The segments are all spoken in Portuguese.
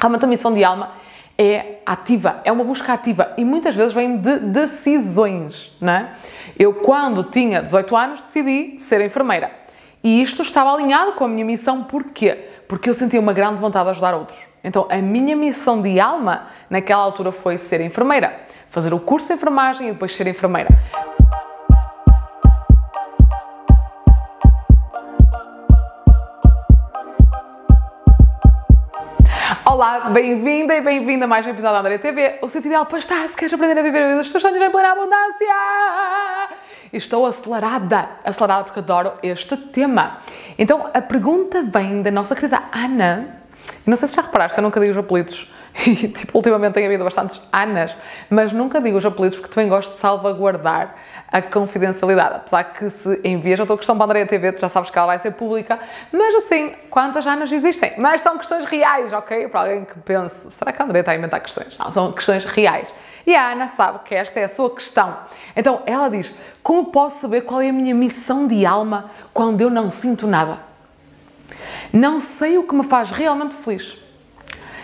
Realmente a missão de alma é ativa, é uma busca ativa e muitas vezes vem de decisões, não é? Eu, quando tinha 18 anos, decidi ser enfermeira. E isto estava alinhado com a minha missão, porquê? Porque eu sentia uma grande vontade de ajudar outros. Então, a minha missão de alma naquela altura foi ser enfermeira, fazer o curso de enfermagem e depois ser enfermeira. Olá, bem-vinda e bem-vinda a mais um episódio da Andrea TV, o sítio ideal para estar se queres aprender a viver a vida dos teus sonhos em plena abundância. Estou acelerada, acelerada porque adoro este tema. Então, a pergunta vem da nossa querida Ana. Não sei se já reparaste, eu nunca digo os apelidos e, tipo, ultimamente tem havido bastantes Anas, mas nunca digo os apelidos porque também gosto de salvaguardar a confidencialidade. Apesar que se envias a tua questão para a Andrea TV, tu já sabes que ela vai ser pública, mas assim, quantas Anas existem? Mas são questões reais, ok? Para alguém que pense, será que a Andrea está a inventar questões? Não, são questões reais. E a Ana sabe que esta é a sua questão. Então ela diz: Como posso saber qual é a minha missão de alma quando eu não sinto nada? Não sei o que me faz realmente feliz.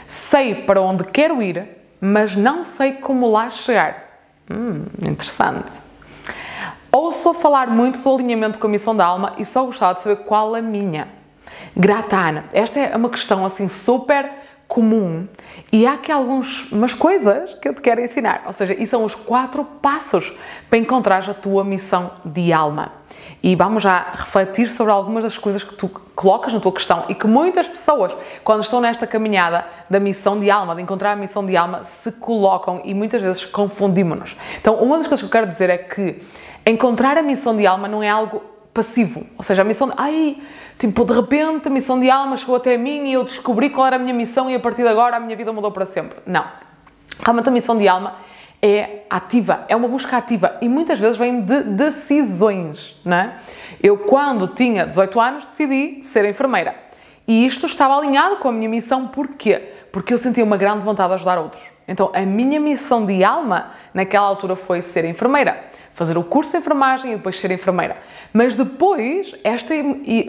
Sei para onde quero ir, mas não sei como lá chegar. Hum, interessante. Ouço a falar muito do alinhamento com a missão da alma e só gostava de saber qual a minha. Grata Ana, esta é uma questão assim super comum e há aqui algumas coisas que eu te quero ensinar. Ou seja, e são os quatro passos para encontrar a tua missão de alma. E vamos já refletir sobre algumas das coisas que tu colocas na tua questão e que muitas pessoas, quando estão nesta caminhada da missão de alma, de encontrar a missão de alma, se colocam e muitas vezes confundimos-nos. Então, uma das coisas que eu quero dizer é que encontrar a missão de alma não é algo passivo. Ou seja, a missão de. Ai, tipo, de repente a missão de alma chegou até mim e eu descobri qual era a minha missão e a partir de agora a minha vida mudou para sempre. Não. Realmente a missão de alma é ativa, é uma busca ativa e muitas vezes vem de decisões, não é? Eu, quando tinha 18 anos, decidi ser enfermeira. E isto estava alinhado com a minha missão, porquê? Porque eu sentia uma grande vontade de ajudar outros. Então, a minha missão de alma naquela altura foi ser enfermeira, fazer o curso de enfermagem e depois ser enfermeira. Mas depois, esta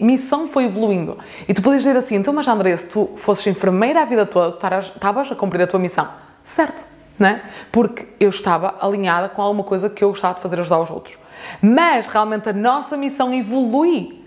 missão foi evoluindo. E tu podes dizer assim: então, mas André, se tu fosses enfermeira a vida toda, estavas a cumprir a tua missão. Certo né? Porque eu estava alinhada com alguma coisa que eu gostava de fazer ajudar os outros. Mas realmente a nossa missão evolui.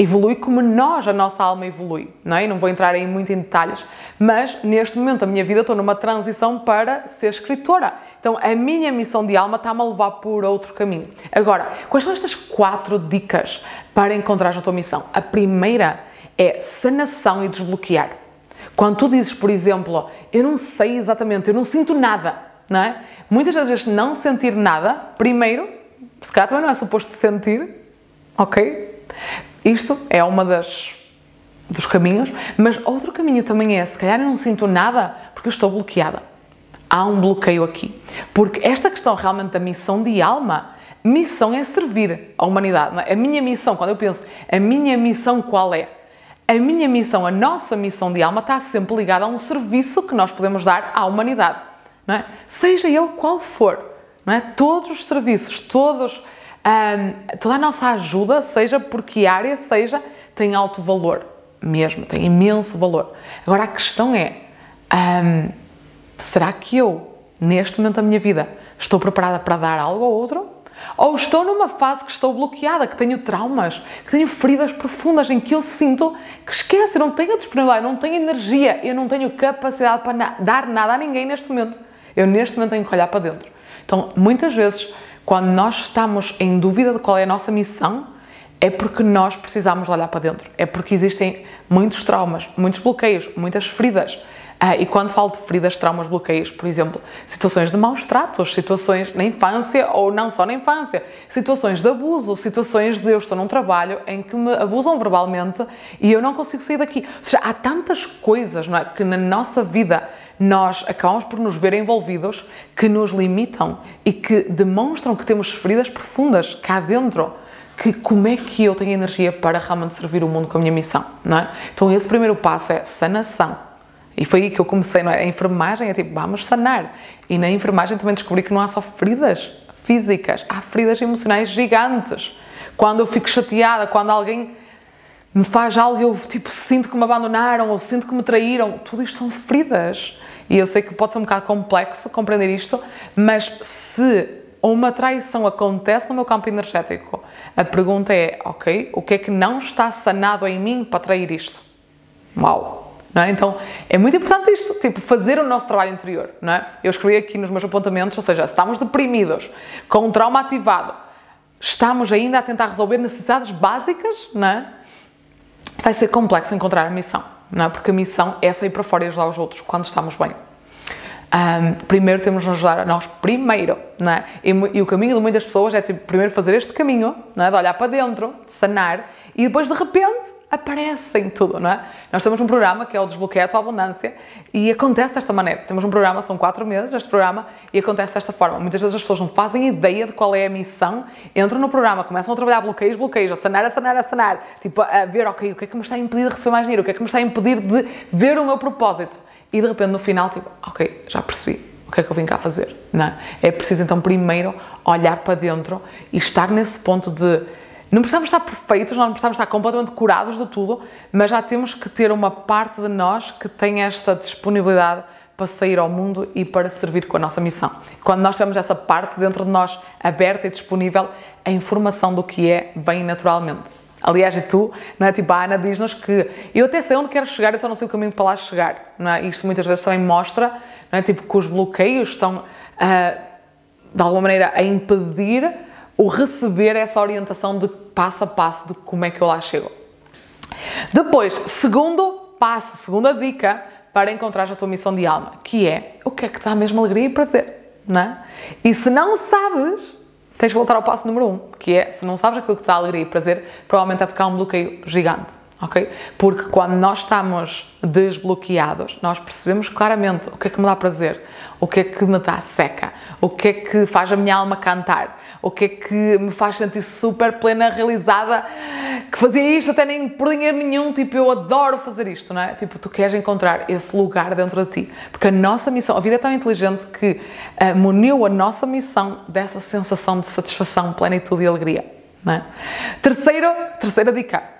Evolui como nós, a nossa alma evolui, não é? não vou entrar aí muito em detalhes, mas neste momento da minha vida estou numa transição para ser escritora. Então a minha missão de alma está-me a levar por outro caminho. Agora, quais são estas quatro dicas para encontrar a tua missão? A primeira é sanação e desbloquear. Quando tu dizes, por exemplo, eu não sei exatamente, eu não sinto nada, não é? Muitas vezes não sentir nada, primeiro, se calhar também não é suposto sentir, ok? Isto é uma das dos caminhos, mas outro caminho também é, se calhar eu não sinto nada porque eu estou bloqueada. Há um bloqueio aqui. Porque esta questão realmente da missão de alma, missão é servir a humanidade. É? A minha missão, quando eu penso, a minha missão qual é? A minha missão, a nossa missão de alma está sempre ligada a um serviço que nós podemos dar à humanidade, é? Seja ele qual for, é? Todos os serviços, todos, toda a nossa ajuda, seja por que área seja, tem alto valor, mesmo, tem imenso valor. Agora a questão é, será que eu, neste momento da minha vida, estou preparada para dar algo ao outro? Ou estou numa fase que estou bloqueada, que tenho traumas, que tenho feridas profundas em que eu sinto que esquece, eu não tenho disponibilidade, não tenho energia, eu não tenho capacidade para na dar nada a ninguém neste momento. Eu neste momento tenho que olhar para dentro. Então, muitas vezes, quando nós estamos em dúvida de qual é a nossa missão, é porque nós precisamos olhar para dentro. É porque existem muitos traumas, muitos bloqueios, muitas feridas ah, e quando falo de feridas, traumas, bloqueios, por exemplo, situações de maus tratos, situações na infância ou não só na infância, situações de abuso, situações de eu estou num trabalho em que me abusam verbalmente e eu não consigo sair daqui. Ou seja, há tantas coisas é, que na nossa vida nós acabamos por nos ver envolvidos que nos limitam e que demonstram que temos feridas profundas cá dentro que como é que eu tenho energia para realmente servir o mundo com a minha missão, não é? Então esse primeiro passo é sanação e foi aí que eu comecei, não é? A enfermagem é tipo, vamos sanar. E na enfermagem também descobri que não há só feridas físicas, há feridas emocionais gigantes. Quando eu fico chateada, quando alguém me faz algo e eu tipo sinto que me abandonaram ou sinto que me traíram. Tudo isto são feridas. E eu sei que pode ser um bocado complexo compreender isto, mas se uma traição acontece no meu campo energético, a pergunta é, ok, o que é que não está sanado em mim para trair isto? Uau! É? Então, é muito importante isto, tipo, fazer o nosso trabalho interior, não é? Eu escrevi aqui nos meus apontamentos, ou seja, se estamos deprimidos, com um trauma ativado, estamos ainda a tentar resolver necessidades básicas, não é? Vai ser complexo encontrar a missão, não é? Porque a missão é sair para fora e ajudar os outros quando estamos bem. Um, primeiro temos de nos ajudar a nós primeiro, não é? E, e, o caminho de muitas pessoas é tipo, primeiro fazer este caminho, não é? De olhar para dentro, de sanar e depois de repente aparecem tudo, não é? Nós temos um programa que é o Desbloqueia a Tua Abundância e acontece desta maneira. Temos um programa, são quatro meses este programa e acontece desta forma. Muitas vezes as pessoas não fazem ideia de qual é a missão, entram no programa, começam a trabalhar bloqueios, bloqueios, a sanar, a sanar, a sanar, tipo a ver, ok, o que é que me está a impedir de receber mais dinheiro, o que é que me está a impedir de ver o meu propósito e de repente no final, tipo, ok, já percebi o que é que eu vim cá fazer, não é? É preciso então primeiro olhar para dentro e estar nesse ponto de não precisamos estar perfeitos, nós não precisamos estar completamente curados de tudo, mas já temos que ter uma parte de nós que tem esta disponibilidade para sair ao mundo e para servir com a nossa missão. Quando nós temos essa parte dentro de nós aberta e disponível, a informação do que é vem naturalmente. Aliás, e tu, não é? Tipo, a Ana diz-nos que eu até sei onde quero chegar, eu só não sei o caminho para lá chegar, não é? Isto muitas vezes também mostra, não é? Tipo, que os bloqueios estão, uh, de alguma maneira, a impedir o receber essa orientação de passo a passo de como é que eu lá chego. Depois, segundo passo, segunda dica para encontrar a tua missão de alma, que é o que é que dá mesmo alegria e prazer, não é? E se não sabes, tens de voltar ao passo número um, que é, se não sabes aquilo que dá alegria e prazer, provavelmente é porque há um bloqueio gigante, ok? Porque quando nós estamos desbloqueados, nós percebemos claramente o que é que me dá prazer, o que é que me dá seca, o que é que faz a minha alma cantar, o que é que me faz sentir super plena, realizada, que fazia isto até nem por dinheiro nenhum, tipo, eu adoro fazer isto, não é? Tipo, tu queres encontrar esse lugar dentro de ti, porque a nossa missão, a vida é tão inteligente que uh, muniu a nossa missão dessa sensação de satisfação, plenitude e alegria, não é? Terceiro, terceira dica,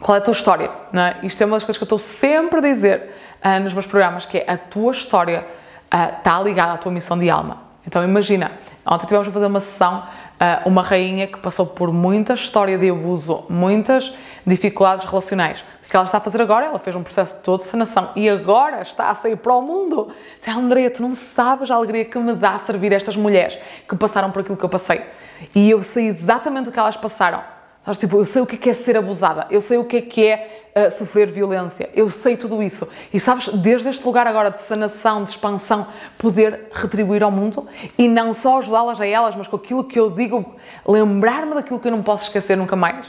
qual é a tua história, não é? Isto é uma das coisas que eu estou sempre a dizer uh, nos meus programas, que é a tua história uh, está ligada à tua missão de alma. Então imagina, Ontem tivemos a fazer uma sessão, eh, uma rainha que passou por muita história de abuso, muitas dificuldades relacionais. O que ela está a fazer agora? Ela fez um processo todo de sanação e agora está a sair para o mundo. Diz, Andrea, tu não sabes a alegria que me dá servir estas mulheres que passaram por aquilo que eu passei. E eu sei exatamente o que elas passaram. Sabes, tipo, eu sei o que é ser abusada, eu sei o que é uh, sofrer violência, eu sei tudo isso. E sabes, desde este lugar agora de sanação, de expansão, poder retribuir ao mundo e não só ajudá-las a elas, mas com aquilo que eu digo, lembrar-me daquilo que eu não posso esquecer nunca mais.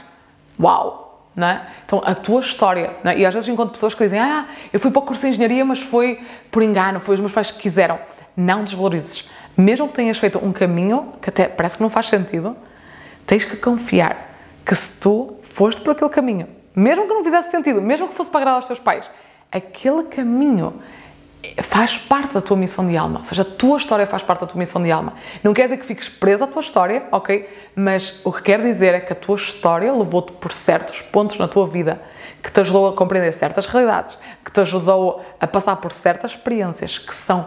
Uau! Não é? Então, a tua história, é? e às vezes encontro pessoas que dizem: Ah, eu fui para o curso de engenharia, mas foi por engano, foi os meus pais que quiseram. Não desvalorizes. Mesmo que tenhas feito um caminho que até parece que não faz sentido, tens que confiar que se tu foste por aquele caminho, mesmo que não fizesse sentido, mesmo que fosse para agradar aos teus pais, aquele caminho faz parte da tua missão de alma, ou seja, a tua história faz parte da tua missão de alma. Não quer dizer que fiques presa à tua história, ok? Mas o que quer dizer é que a tua história levou-te por certos pontos na tua vida que te ajudou a compreender certas realidades, que te ajudou a passar por certas experiências que são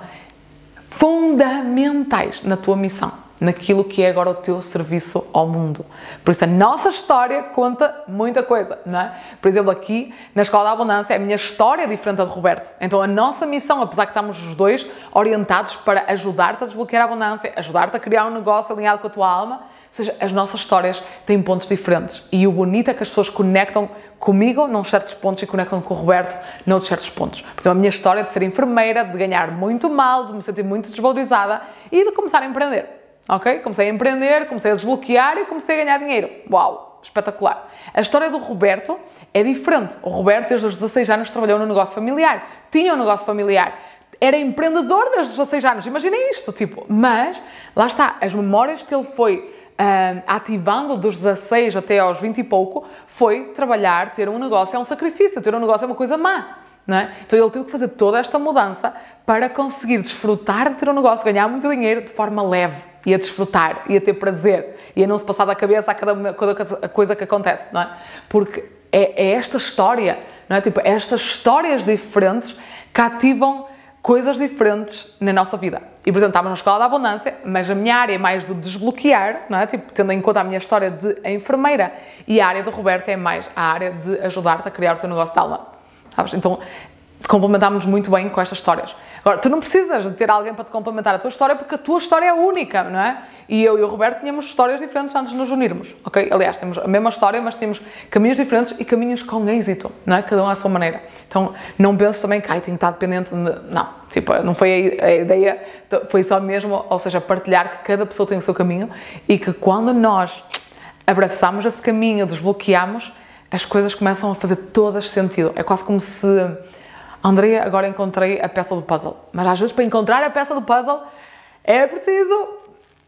fundamentais na tua missão naquilo que é agora o teu serviço ao mundo. Por isso, a nossa história conta muita coisa, não é? Por exemplo, aqui na Escola da Abundância, a minha história é diferente da de Roberto. Então, a nossa missão, apesar que estamos os dois orientados para ajudar-te a desbloquear a abundância, ajudar-te a criar um negócio alinhado com a tua alma, ou seja, as nossas histórias têm pontos diferentes. E o bonito é que as pessoas conectam comigo num certos pontos e conectam com o Roberto noutros certos pontos. Portanto, a minha história de ser enfermeira, de ganhar muito mal, de me sentir muito desvalorizada e de começar a empreender ok? Comecei a empreender, comecei a desbloquear e comecei a ganhar dinheiro. Uau, espetacular. A história do Roberto é diferente. O Roberto, desde os 16 anos, trabalhou no negócio familiar, tinha um negócio familiar, era empreendedor desde os 16 anos. Imaginem isto, tipo, mas lá está, as memórias que ele foi uh, ativando dos 16 até aos 20 e pouco foi trabalhar, ter um negócio é um sacrifício, ter um negócio é uma coisa má. É? Então ele teve que fazer toda esta mudança para conseguir desfrutar de ter um negócio, ganhar muito dinheiro de forma leve e a desfrutar e a ter prazer e a não se passar da cabeça a cada coisa que acontece, não é? Porque é, é esta história, não é? Tipo, estas histórias diferentes cativam coisas diferentes na nossa vida. E, por exemplo, estávamos na escola da abundância, mas a minha área é mais do desbloquear, não é? Tipo, tendo em conta a minha história de enfermeira. E a área do Roberto é mais a área de ajudar-te a criar o teu negócio de alma. Sabes? Então, complementámos muito bem com estas histórias. Agora, tu não precisas de ter alguém para te complementar a tua história, porque a tua história é única, não é? E eu e o Roberto tínhamos histórias diferentes antes de nos unirmos, ok? Aliás, temos a mesma história, mas temos caminhos diferentes e caminhos com êxito, não é? Cada um à sua maneira. Então, não penses também que, ai, tenho que estar dependente de... Não, tipo, não foi a ideia, foi só mesmo, ou seja, partilhar que cada pessoa tem o seu caminho e que quando nós abraçamos esse caminho, desbloqueamos, as coisas começam a fazer todas sentido. É quase como se Andrea, agora encontrei a peça do puzzle. Mas às vezes para encontrar a peça do puzzle é preciso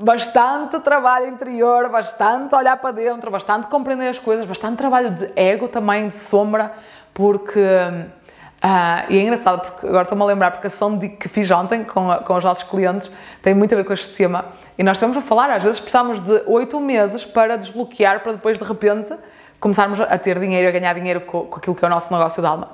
bastante trabalho interior, bastante olhar para dentro, bastante compreender as coisas, bastante trabalho de ego também, de sombra, porque. Uh, e é engraçado porque agora estou-me a lembrar, porque a sessão de, que fiz ontem com, com os nossos clientes tem muito a ver com este tema. E nós estamos a falar, às vezes precisamos de oito meses para desbloquear, para depois de repente começarmos a ter dinheiro, a ganhar dinheiro com, com aquilo que é o nosso negócio de alma.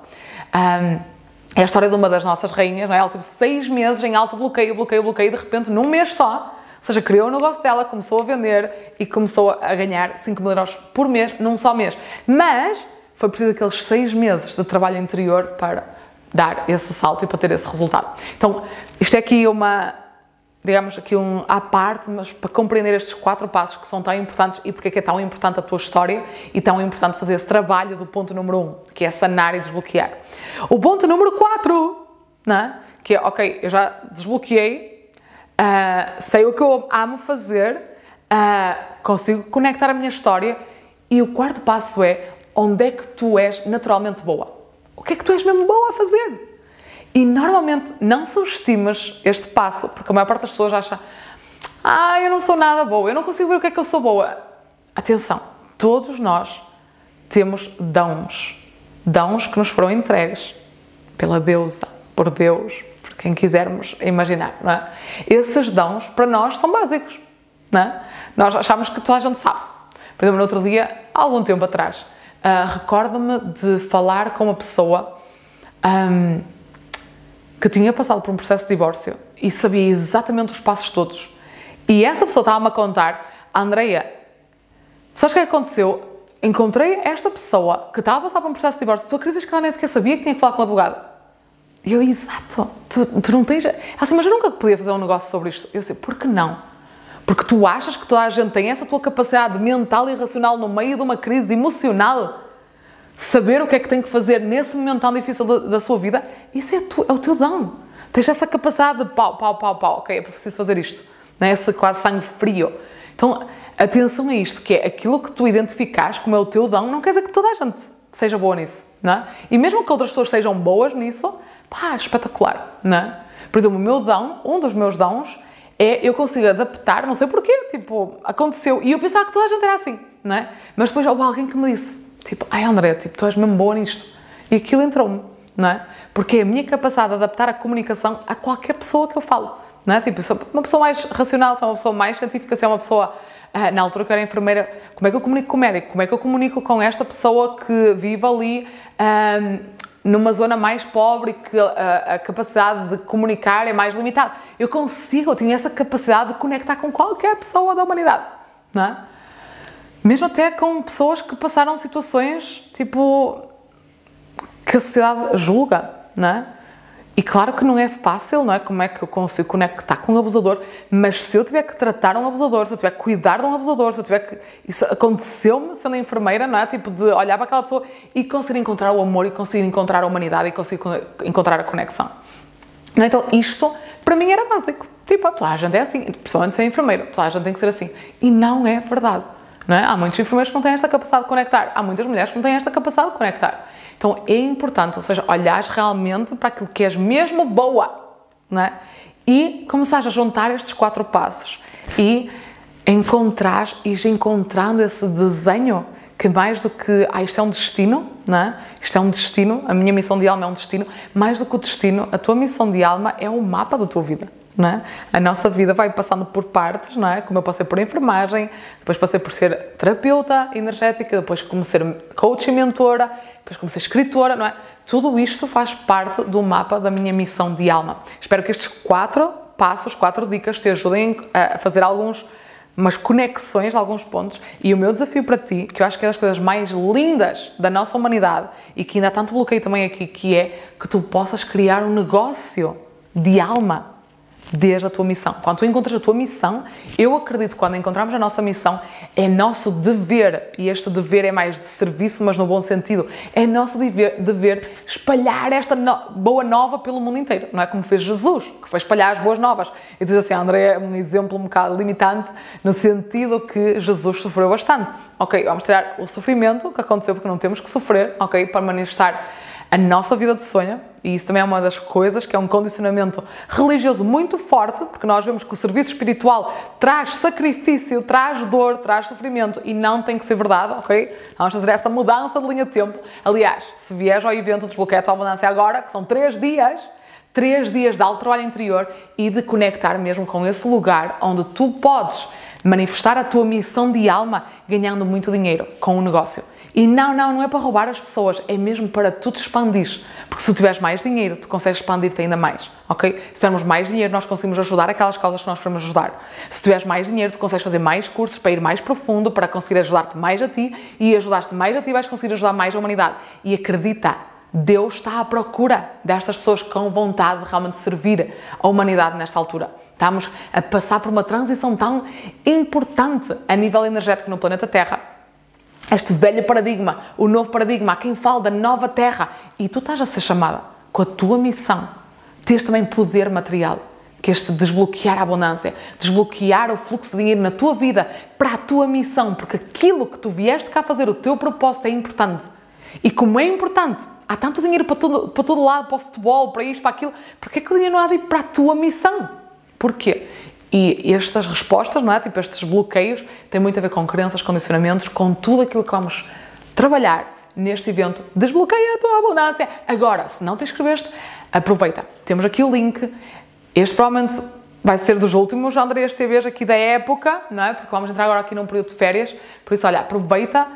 Um, é a história de uma das nossas rainhas, não é? Ela teve seis meses em alto bloqueio, bloqueio, bloqueio, de repente, num mês só, ou seja, criou o negócio dela, começou a vender e começou a ganhar 5 mil euros por mês, num só mês. Mas foi preciso aqueles seis meses de trabalho interior para dar esse salto e para ter esse resultado. Então, isto é aqui uma, digamos, aqui um à parte, mas para compreender estes quatro passos que são tão importantes e porque é que é tão importante a tua história e tão importante fazer esse trabalho do ponto número um, que é sanar e desbloquear. O ponto número quatro, né, que é, ok, eu já desbloqueei, uh, sei o que eu amo fazer, uh, consigo conectar a minha história e o quarto passo é onde é que tu és naturalmente boa. O que é que tu és mesmo boa a fazer? E normalmente não subestimas este passo, porque a maior parte das pessoas acha ah, eu não sou nada boa, eu não consigo ver o que é que eu sou boa. Atenção, todos nós temos dons, dons que nos foram entregues pela deusa, por Deus, por quem quisermos imaginar, não é? Esses dons, para nós, são básicos, não é? Nós achamos que toda a gente sabe. Por exemplo, no outro dia, há algum tempo atrás, uh, recordo-me de falar com uma pessoa um, que tinha passado por um processo de divórcio e sabia exatamente os passos todos. E essa pessoa estava-me a contar, Andreia, sabes o que aconteceu? Encontrei esta pessoa que estava a passar por um processo de divórcio, tu acreditas que ela nem sequer sabia que tinha que falar com um advogado? E eu, exato, tu, tu não tens... Assim, mas eu nunca podia fazer um negócio sobre isto. Eu sei, por que não? Porque tu achas que toda a gente tem essa tua capacidade mental e racional no meio de uma crise emocional saber o que é que tem que fazer nesse momento tão difícil da, da sua vida, isso é, tu, é, o teu dom. Tens essa capacidade de pau, pau, pau, pau, ok, é preciso fazer isto. Não é? Esse quase sangue frio. Então, atenção a isto, que é aquilo que tu identificas como é o teu dom, não quer dizer que toda a gente seja boa nisso, não é? E mesmo que outras pessoas sejam boas nisso, pá, espetacular, não é? Por exemplo, o meu dom, um dos meus dons, é eu consigo adaptar, não sei porquê, tipo, aconteceu. E eu pensava que toda a gente era assim, não é? Mas depois houve alguém que me disse, Tipo, ai André, tipo, tu és mesmo boa nisto. E aquilo entrou-me, não é? Porque é a minha capacidade de adaptar a comunicação a qualquer pessoa que eu falo, não é? Tipo, uma pessoa mais racional, sou uma pessoa mais científica, se é uma pessoa ah, na altura que eu era enfermeira, como é que eu comunico com o médico? Como é que eu comunico com esta pessoa que vive ali ah, numa zona mais pobre que a, a, capacidade de comunicar é mais limitada? Eu consigo, eu tenho essa capacidade de conectar com qualquer pessoa da humanidade, não é? Mesmo até com pessoas que passaram situações tipo que a sociedade julga, não é? E claro que não é fácil, não é? Como é que eu consigo conectar com um abusador, mas se eu tiver que tratar um abusador, se eu tiver que cuidar de um abusador, se eu tiver que. Isso aconteceu-me sendo enfermeira, não é? Tipo, de olhar para aquela pessoa e conseguir encontrar o amor e conseguir encontrar a humanidade e conseguir encontrar a conexão. É? Então, isto para mim era básico. Tipo, toda a gente é assim, principalmente ser enfermeira, toda a gente tem que ser assim. E não é verdade. É? Há muitos enfermeiros que não têm esta capacidade de conectar, há muitas mulheres que não têm esta capacidade de conectar. Então é importante, ou seja, olhares realmente para aquilo que és mesmo boa é? e começares a juntar estes quatro passos e encontrar e encontrando esse desenho que mais do que ah, isto é um destino, não é? Isto é um destino, a minha missão de alma é um destino, mais do que o destino, a tua missão de alma é o mapa da tua vida. É? A nossa vida vai passando por partes, não é? Como eu passei por enfermagem, depois passei por ser terapeuta energética, depois a ser coach e mentora, depois a ser escritora, não é? Tudo isto faz parte do mapa da minha missão de alma. Espero que estes quatro passos, quatro dicas te ajudem a fazer alguns umas conexões de alguns pontos e o meu desafio para ti, que eu acho que é das coisas mais lindas da nossa humanidade e que ainda há tanto bloqueio também aqui, que é que tu possas criar um negócio de alma desde a tua missão. Quando tu encontras a tua missão, eu acredito que quando encontramos a nossa missão, é nosso dever, e este dever é mais de serviço, mas no bom sentido, é nosso dever, dever espalhar esta no, boa nova pelo mundo inteiro. Não é como fez Jesus, que foi espalhar as boas novas. E diz assim, André é um exemplo um bocado limitante, no sentido que Jesus sofreu bastante. Ok, vamos tirar o sofrimento que aconteceu porque não temos que sofrer, ok, para manifestar a nossa vida de sonho, e isso também é uma das coisas que é um condicionamento religioso muito forte, porque nós vemos que o serviço espiritual traz sacrifício, traz dor, traz sofrimento e não tem que ser verdade, ok? Vamos fazer essa mudança de linha de tempo. Aliás, se vieres ao evento Desbloqueia a tua abundância agora, que são três dias, três dias de alto trabalho interior e de conectar mesmo com esse lugar onde tu podes manifestar a tua missão de alma ganhando muito dinheiro com o negócio. E não, não, não é para roubar as pessoas, é mesmo para tu te expandir. Porque se tu tiveres mais dinheiro, tu consegues expandir-te ainda mais, ok? Se tivermos mais dinheiro, nós conseguimos ajudar aquelas causas que nós queremos ajudar. Se tiveres mais dinheiro, tu consegues fazer mais cursos para ir mais profundo, para conseguir ajudar-te mais a ti e ajudar-te mais a ti, vais conseguir ajudar mais a humanidade. E acredita, Deus está à procura destas pessoas com vontade de realmente servir a humanidade nesta altura. Estamos a passar por uma transição tão importante a nível energético no planeta Terra este velho paradigma, o novo paradigma, a quem fala da nova terra. E tu estás a ser chamada com a tua missão. Tens também poder material, que é este desbloquear a abundância, desbloquear o fluxo de dinheiro na tua vida para a tua missão, porque aquilo que tu vieste cá fazer, o teu propósito é importante. E como é importante, há tanto dinheiro para todo, para todo lado, para o futebol, para isto, para aquilo, porque é que o dinheiro não há de ir para a tua missão? Porquê? E estas respostas, não é? Tipo, estes bloqueios têm muito a ver com crenças, condicionamentos, com tudo aquilo que vamos trabalhar neste evento. Desbloqueia a tua abundância. Agora, se não te inscreveste, aproveita. Temos aqui o link. Este provavelmente vai ser dos últimos Andrés TVs aqui da época, não é? Porque vamos entrar agora aqui num período de férias. Por isso, olha, aproveita.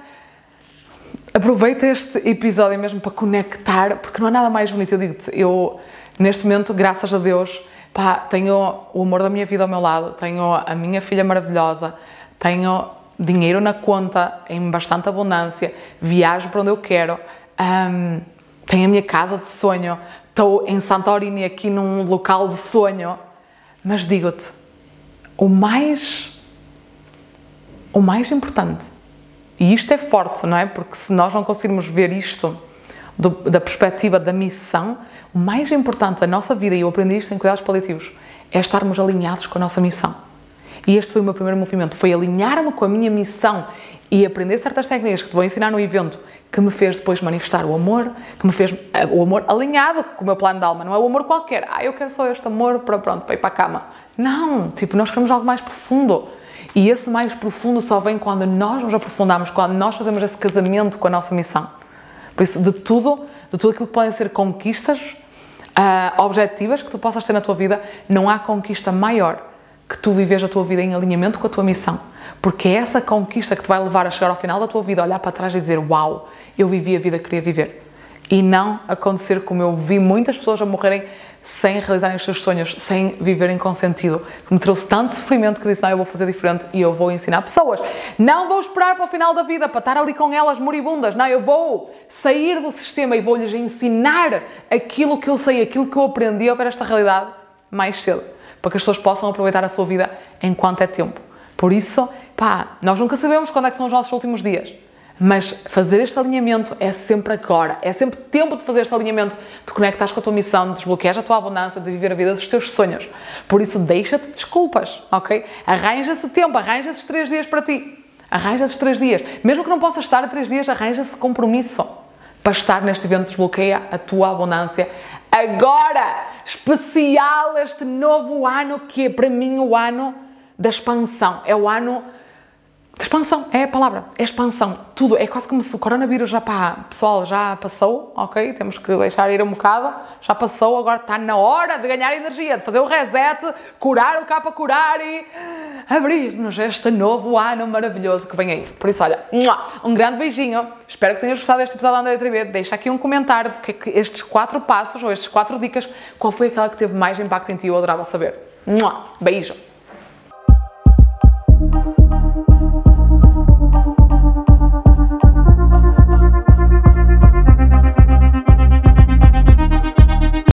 Aproveita este episódio mesmo para conectar, porque não há nada mais bonito. Eu digo-te, eu, neste momento, graças a Deus, pá, tenho o amor da minha vida ao meu lado, tenho a minha filha maravilhosa, tenho dinheiro na conta em bastante abundância, viajo para onde eu quero, um, tenho a minha casa de sonho, estou em Santorini aqui num local de sonho, mas digo-te, o mais o mais importante, e isto é forte, não é? Porque se nós não conseguirmos ver isto do, da perspectiva da missão, o mais importante da nossa vida, e eu aprendi isto em cuidados paliativos, é estarmos alinhados com a nossa missão. E este foi o meu primeiro movimento, foi alinhar-me com a minha missão e aprender certas técnicas que te vou ensinar no evento, que me fez depois manifestar o amor, que me fez eh, o amor alinhado com o meu plano de alma, não é o amor qualquer, ah, eu quero só este amor para pronto, para ir para a cama. Não, tipo, nós queremos algo mais profundo. E esse mais profundo só vem quando nós nos aprofundamos, quando nós fazemos esse casamento com a nossa missão. Por isso, de tudo, de tudo aquilo que podem ser conquistas uh, objetivas que tu possas ter na tua vida, não há conquista maior que tu vives a tua vida em alinhamento com a tua missão. Porque é essa conquista que te vai levar a chegar ao final da tua vida, olhar para trás e dizer: Uau, eu vivi a vida que queria viver. E não acontecer como eu vi muitas pessoas a morrerem sem realizarem os seus sonhos, sem viverem com sentido, me trouxe tanto sofrimento que disse: Não, eu vou fazer diferente e eu vou ensinar pessoas. Não vou esperar para o final da vida para estar ali com elas moribundas. Não, eu vou sair do sistema e vou-lhes ensinar aquilo que eu sei, aquilo que eu aprendi a ver esta realidade mais cedo, para que as pessoas possam aproveitar a sua vida enquanto é tempo. Por isso, pá, nós nunca sabemos quando é que são os nossos últimos dias. Mas fazer este alinhamento é sempre agora, é sempre tempo de fazer este alinhamento, de conectar com a tua missão, de desbloquear a tua abundância, de viver a vida dos teus sonhos. Por isso, deixa-te desculpas, ok? Arranja-se tempo, arranja esses três dias para ti. Arranja esses três dias. Mesmo que não possas estar a três dias, arranja-se compromisso para estar neste evento. Desbloqueia a tua abundância agora! Especial este novo ano que é para mim o ano da expansão. É o ano de expansão, é a palavra, é expansão. Tudo, é quase como se o coronavírus já, pá, pessoal, já passou, ok? Temos que deixar ir um bocado, já passou, agora está na hora de ganhar energia, de fazer o reset, curar o há para curar e abrir-nos este novo ano maravilhoso que vem aí. Por isso, olha, um grande beijinho, espero que tenhas gostado deste episódio da André TV, deixa aqui um comentário de que, que estes quatro passos, ou estes quatro dicas, qual foi aquela que teve mais impacto em ti, eu adorava saber. Beijo!